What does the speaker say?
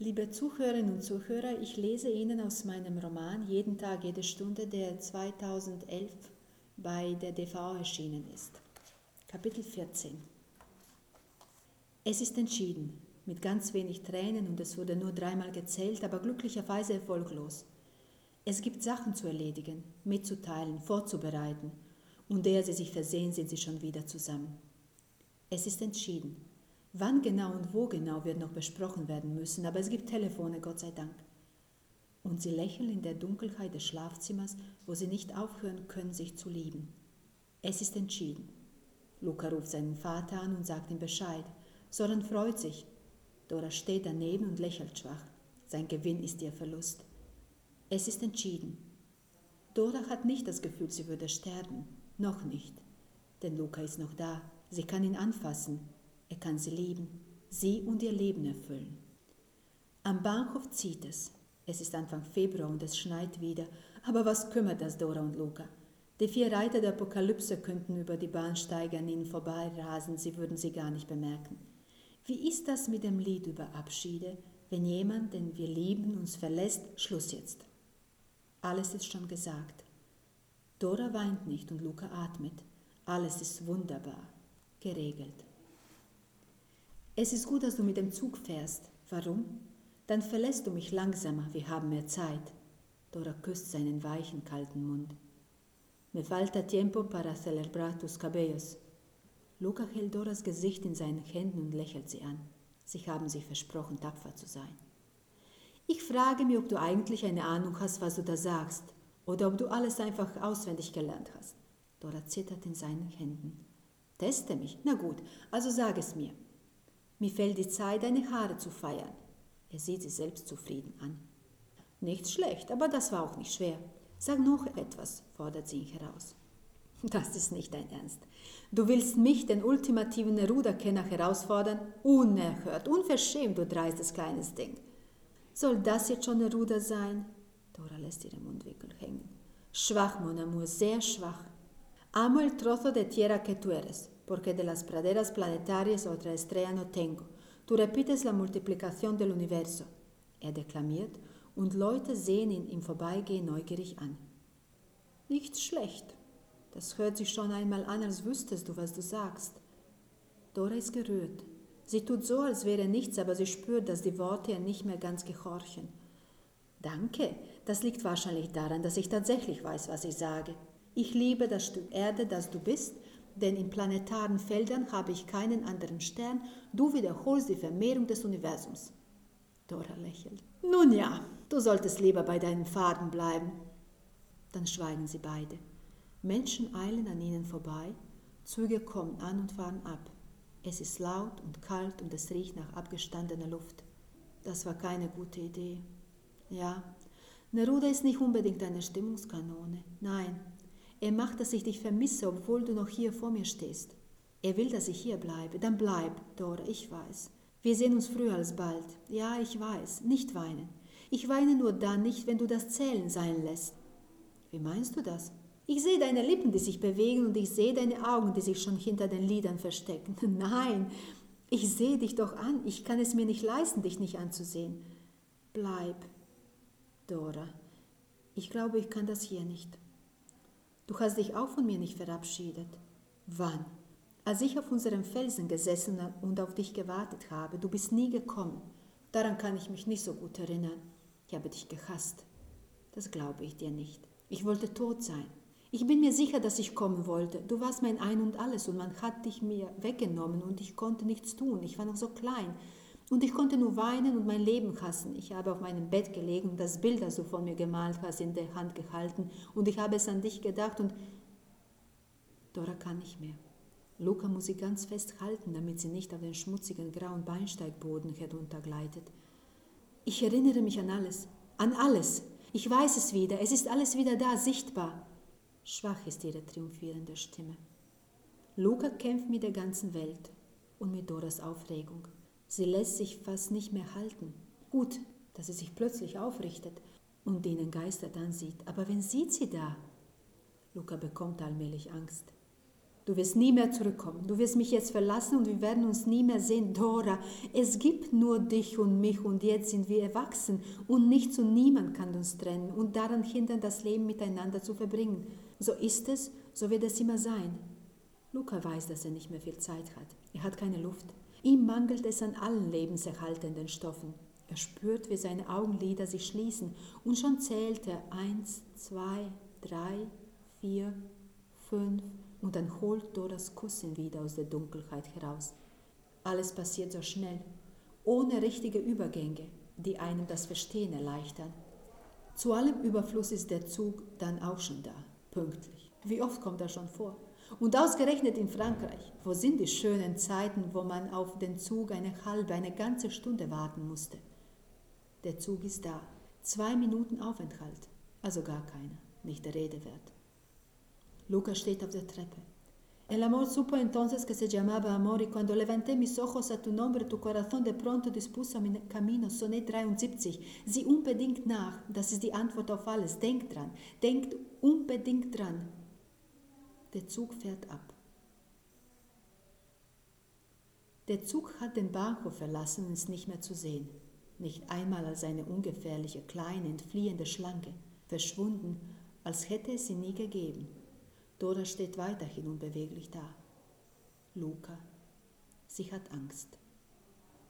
Liebe Zuhörerinnen und Zuhörer, ich lese Ihnen aus meinem Roman Jeden Tag, jede Stunde, der 2011 bei der DV erschienen ist. Kapitel 14. Es ist entschieden, mit ganz wenig Tränen und es wurde nur dreimal gezählt, aber glücklicherweise erfolglos. Es gibt Sachen zu erledigen, mitzuteilen, vorzubereiten und ehe sie sich versehen, sind sie schon wieder zusammen. Es ist entschieden. Wann genau und wo genau wird noch besprochen werden müssen, aber es gibt Telefone, Gott sei Dank. Und sie lächeln in der Dunkelheit des Schlafzimmers, wo sie nicht aufhören können, sich zu lieben. Es ist entschieden. Luca ruft seinen Vater an und sagt ihm Bescheid. Soren freut sich. Dora steht daneben und lächelt schwach. Sein Gewinn ist ihr Verlust. Es ist entschieden. Dora hat nicht das Gefühl, sie würde sterben. Noch nicht. Denn Luca ist noch da. Sie kann ihn anfassen, er kann sie lieben, sie und ihr Leben erfüllen. Am Bahnhof zieht es. Es ist Anfang Februar und es schneit wieder, aber was kümmert das Dora und Luca? Die vier Reiter der Apokalypse könnten über die Bahnsteige an ihnen vorbeirasen, sie würden sie gar nicht bemerken. Wie ist das mit dem Lied über Abschiede, wenn jemand, den wir lieben, uns verlässt? Schluss jetzt. Alles ist schon gesagt. Dora weint nicht und Luca atmet. Alles ist wunderbar, geregelt. Es ist gut, dass du mit dem Zug fährst. Warum? Dann verlässt du mich langsamer, wir haben mehr Zeit. Dora küsst seinen weichen, kalten Mund. Me falta tiempo para celebrar tus cabellos. Luca hält Doras Gesicht in seinen Händen und lächelt sie an. Sie haben sich versprochen, tapfer zu sein. Ich frage mich, ob du eigentlich eine Ahnung hast, was du da sagst, oder ob du alles einfach auswendig gelernt hast. Dora zittert in seinen Händen. Teste mich. Na gut, also sag es mir. Mir fällt die Zeit, deine Haare zu feiern. Er sieht sie selbstzufrieden an. Nicht schlecht, aber das war auch nicht schwer. Sag noch etwas, fordert sie ihn heraus. Das ist nicht dein Ernst. Du willst mich, den ultimativen Neruda-Kenner, herausfordern? Unerhört, unverschämt, du dreistes kleines Ding. Soll das jetzt schon Neruda sein? Dora lässt ihren Mundwinkel hängen. Schwach, mon amour, sehr schwach. Amo el trozo de tierra que tú eres porque de las praderas planetarias otra estrella no tengo. Du repites la multiplicación del universo. Er deklamiert und Leute sehen ihn im Vorbeigehen neugierig an. Nicht schlecht. Das hört sich schon einmal an, als wüsstest du, was du sagst. Dora ist gerührt. Sie tut so, als wäre nichts, aber sie spürt, dass die Worte ihr nicht mehr ganz gehorchen. Danke, das liegt wahrscheinlich daran, dass ich tatsächlich weiß, was ich sage. Ich liebe das Stück Erde, das du bist, denn in planetaren Feldern habe ich keinen anderen Stern, du wiederholst die Vermehrung des Universums. Dora lächelt. Nun ja, du solltest lieber bei deinen Faden bleiben. Dann schweigen sie beide. Menschen eilen an ihnen vorbei, Züge kommen an und fahren ab. Es ist laut und kalt und es riecht nach abgestandener Luft. Das war keine gute Idee. Ja, Neruda ist nicht unbedingt eine Stimmungskanone. Nein, er macht, dass ich dich vermisse, obwohl du noch hier vor mir stehst. Er will, dass ich hier bleibe. Dann bleib, Dora, ich weiß. Wir sehen uns früher als bald. Ja, ich weiß. Nicht weinen. Ich weine nur dann nicht, wenn du das Zählen sein lässt. Wie meinst du das? Ich sehe deine Lippen, die sich bewegen, und ich sehe deine Augen, die sich schon hinter den Lidern verstecken. Nein, ich sehe dich doch an. Ich kann es mir nicht leisten, dich nicht anzusehen. Bleib, Dora. Ich glaube, ich kann das hier nicht. Du hast dich auch von mir nicht verabschiedet. Wann? Als ich auf unserem Felsen gesessen und auf dich gewartet habe, du bist nie gekommen. Daran kann ich mich nicht so gut erinnern. Ich habe dich gehasst. Das glaube ich dir nicht. Ich wollte tot sein. Ich bin mir sicher, dass ich kommen wollte. Du warst mein Ein und alles und man hat dich mir weggenommen und ich konnte nichts tun. Ich war noch so klein. Und ich konnte nur weinen und mein Leben hassen. Ich habe auf meinem Bett gelegen und das Bild, das du von mir gemalt hast, in der Hand gehalten. Und ich habe es an dich gedacht und Dora kann nicht mehr. Luca muss sie ganz fest halten, damit sie nicht auf den schmutzigen grauen Beinsteigboden heruntergleitet. Ich erinnere mich an alles, an alles. Ich weiß es wieder, es ist alles wieder da, sichtbar. Schwach ist ihre triumphierende Stimme. Luca kämpft mit der ganzen Welt und mit Doras Aufregung. Sie lässt sich fast nicht mehr halten. Gut, dass sie sich plötzlich aufrichtet und ihn entgeistert ansieht. Aber wen sieht sie da? Luca bekommt allmählich Angst. Du wirst nie mehr zurückkommen. Du wirst mich jetzt verlassen und wir werden uns nie mehr sehen. Dora, es gibt nur dich und mich und jetzt sind wir erwachsen und nichts und niemand kann uns trennen und daran hindern, das Leben miteinander zu verbringen. So ist es, so wird es immer sein. Luca weiß, dass er nicht mehr viel Zeit hat. Er hat keine Luft. Ihm mangelt es an allen lebenserhaltenden Stoffen. Er spürt, wie seine Augenlider sich schließen und schon zählt er eins, zwei, drei, vier, fünf, und dann holt Doras Kussen wieder aus der Dunkelheit heraus. Alles passiert so schnell, ohne richtige Übergänge, die einem das Verstehen erleichtern. Zu allem Überfluss ist der Zug dann auch schon da, pünktlich. Wie oft kommt das schon vor? Und ausgerechnet in Frankreich, wo sind die schönen Zeiten, wo man auf den Zug eine halbe, eine ganze Stunde warten musste? Der Zug ist da, zwei Minuten Aufenthalt, also gar keiner, nicht der Rede wert. Lucas steht auf der Treppe. El amor supo entonces que se llamaba amor y cuando levanté mis ojos a tu nombre, tu corazón de pronto dispuso mi camino. Sonett 73. Sieh unbedingt nach, das ist die Antwort auf alles. Denkt dran, denkt unbedingt dran. Der Zug fährt ab. Der Zug hat den Bahnhof verlassen und ist nicht mehr zu sehen. Nicht einmal als eine ungefährliche, kleine, entfliehende Schlange, verschwunden, als hätte es sie nie gegeben. Dora steht weiterhin unbeweglich da. Luca, sie hat Angst.